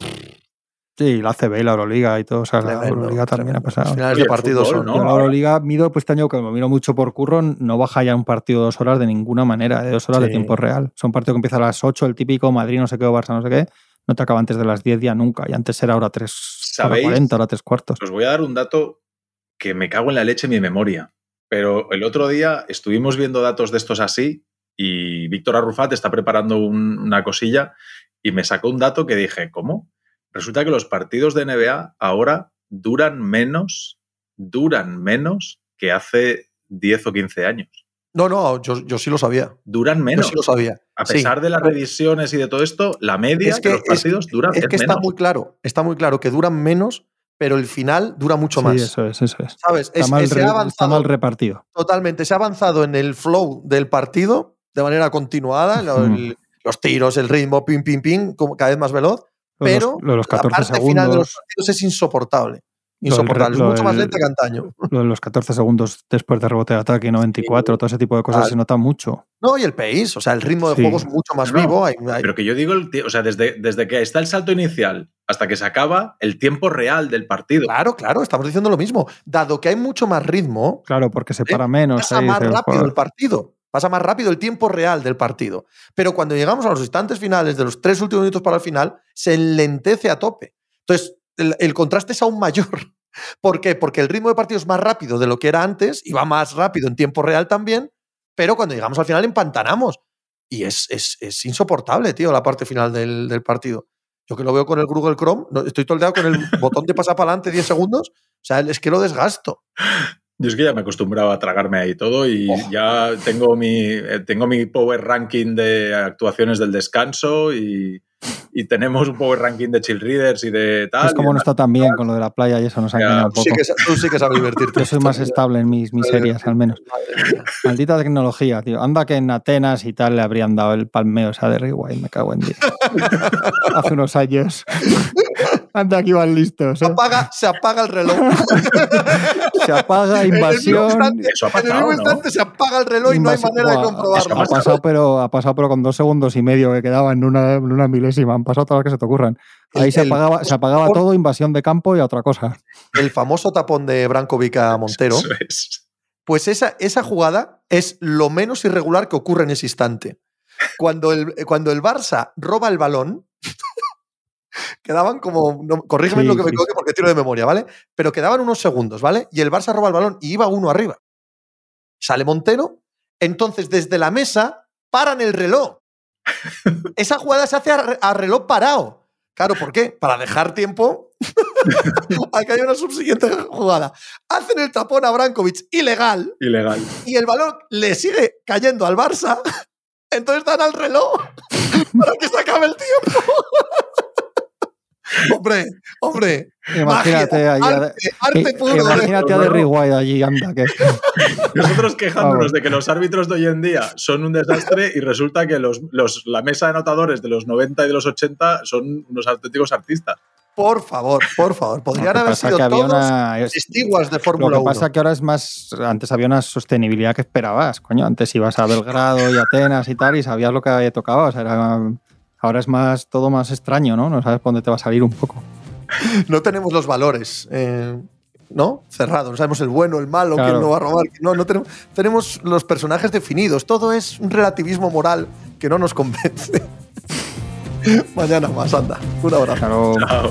Sí, la CB y la Euroliga y todo. O sea, la Euroliga también ha pasado. Los finales Oye, de partido fútbol, son. ¿no? La Euroliga mido pues este año que me miro mucho por curro, no baja ya un partido de dos horas de ninguna manera, de dos horas sí. de tiempo real. Son partidos que empieza a las 8, el típico Madrid, no sé qué, o Barça, no sé qué. No te acaba antes de las 10 ya nunca. Y antes era hora 3, hora 40, hora 3 cuartos. Os voy a dar un dato que me cago en la leche en mi memoria. Pero el otro día estuvimos viendo datos de estos así y Víctor Arrufat está preparando un, una cosilla y me sacó un dato que dije, ¿cómo? Resulta que los partidos de NBA ahora duran menos, duran menos que hace 10 o 15 años. No, no, yo, yo sí lo sabía. Duran menos. Yo sí lo sabía. A pesar sí. de las revisiones y de todo esto, la media es que, de los partidos es, duran Es que menos. está muy claro, está muy claro que duran menos pero el final dura mucho más. Sí, eso es, eso es. ¿Sabes? Está, es, mal, se ha avanzado, está mal repartido. Totalmente. Se ha avanzado en el flow del partido de manera continuada, mm. el, los tiros, el ritmo, pim, pim, pim, cada vez más veloz. Pero los, los 14 la parte segundos, final de los partidos es insoportable. Insoportable, mucho más lenta que antaño. Lo de los 14 segundos después de rebote de ataque y 94, sí. todo ese tipo de cosas ah, se nota mucho. No, y el pace, o sea, el ritmo de sí. juego es mucho más no, vivo. Hay, hay... Pero que yo digo, el o sea, desde, desde que está el salto inicial hasta que se acaba, el tiempo real del partido. Claro, claro, estamos diciendo lo mismo. Dado que hay mucho más ritmo. Claro, porque se para menos. Pasa más rápido el partido. Pasa más rápido el tiempo real del partido. Pero cuando llegamos a los instantes finales, de los tres últimos minutos para el final, se enlentece a tope. Entonces, el, el contraste es aún mayor. ¿Por qué? Porque el ritmo de partido es más rápido de lo que era antes y va más rápido en tiempo real también, pero cuando llegamos al final empantanamos. Y es, es, es insoportable, tío, la parte final del, del, partido. Yo que lo veo con el Google Chrome, estoy todo el día con el botón de pasar para adelante 10 segundos, o sea, es que lo desgasto. Yo es que ya me acostumbraba a tragarme ahí todo y oh. ya tengo mi, tengo mi power ranking de actuaciones del descanso y, y, tenemos un power ranking de chill readers y de tal. Es como no está tan bien con lo de la playa y eso nos ha engañado un poco. Sí que, tú sí que sabes divertirte. Yo soy más estable en mis miserias, al menos. Maldita tecnología, tío. Anda que en Atenas y tal le habrían dado el palmeo esa de Rewind, me cago en Dios. Hace unos años. Anda, aquí van listos. Se ¿eh? apaga, se apaga el reloj. Se apaga, En el mismo invasión. instante, Eso ha en el mismo instante se apaga el reloj y no hay manera de comprobarlo. Ha pasado, pero, ha pasado, pero con dos segundos y medio que quedaban en una, en una milésima. Han pasado todas las que se te ocurran. Ahí El- se el- apagaba, se apagaba todo, invasión de campo y a otra cosa. El famoso tapón de Brankovic a Montero. Eso es. Pues esa, esa jugada es lo menos irregular que ocurre en ese instante. Cuando el, cuando el Barça roba el balón, quedaban como. no, corrígeme Sí, lo que me equivoque porque tiro de memoria, ¿vale? Pero quedaban unos segundos, ¿vale? Y el Barça roba el balón y iba uno arriba. Sale Montero, entonces desde la mesa paran el reloj. Esa jugada se hace a reloj parado. Claro, ¿por qué? Para dejar tiempo a que haya una subsiguiente jugada. Hacen el tapón a Brankovic ilegal Ilegal. y el balón le sigue cayendo al Barça, entonces dan al reloj para que se acabe el tiempo. Hombre, hombre. Imagínate magia, ahí arte, arte puro. Imagínate a Derry White allí, anda, que Nosotros quejándonos Vamos. de que los árbitros de hoy en día son un desastre y resulta que los, los- la mesa de anotadores de los 90 y de los 80 son unos auténticos artistas. Por favor, por favor. Lo Podrían que haber sido que había todos una- es- testiguas de Lo Fórmula que 1. pasa que ahora es más. Antes había una sostenibilidad que esperabas, coño. Antes ibas a Belgrado y Atenas y tal y sabías lo que tocaba. O sea, era- ahora es más todo más extraño, ¿no? No sabes por dónde te va a salir un poco. No tenemos los valores. eh, ¿No? Cerrados. No sabemos el bueno, el malo, quién no va a robar. No, no tenemos, tenemos los personajes definidos. Todo es un relativismo moral que no nos convence. Mañana más, anda. Un abrazo. Claro, Chao.